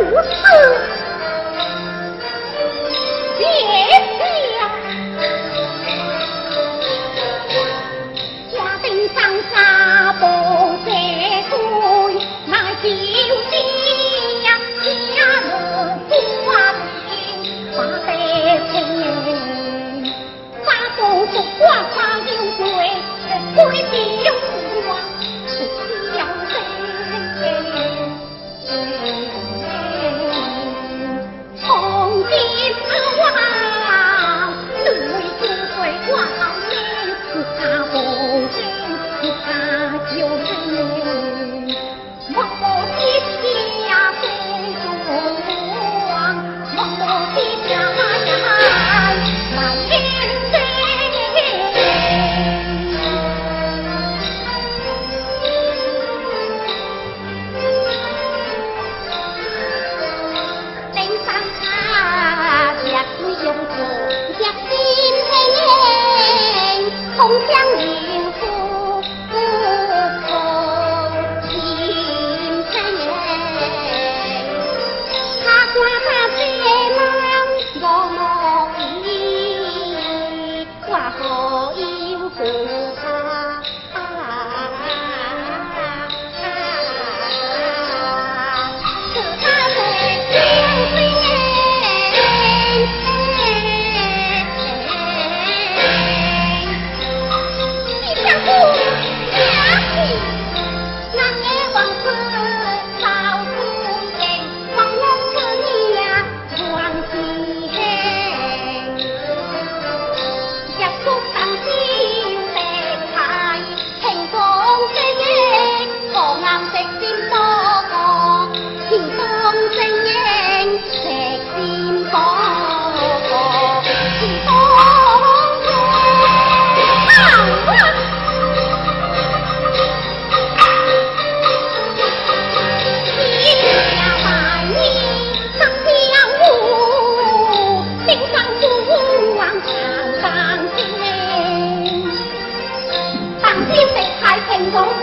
不是先食太平粽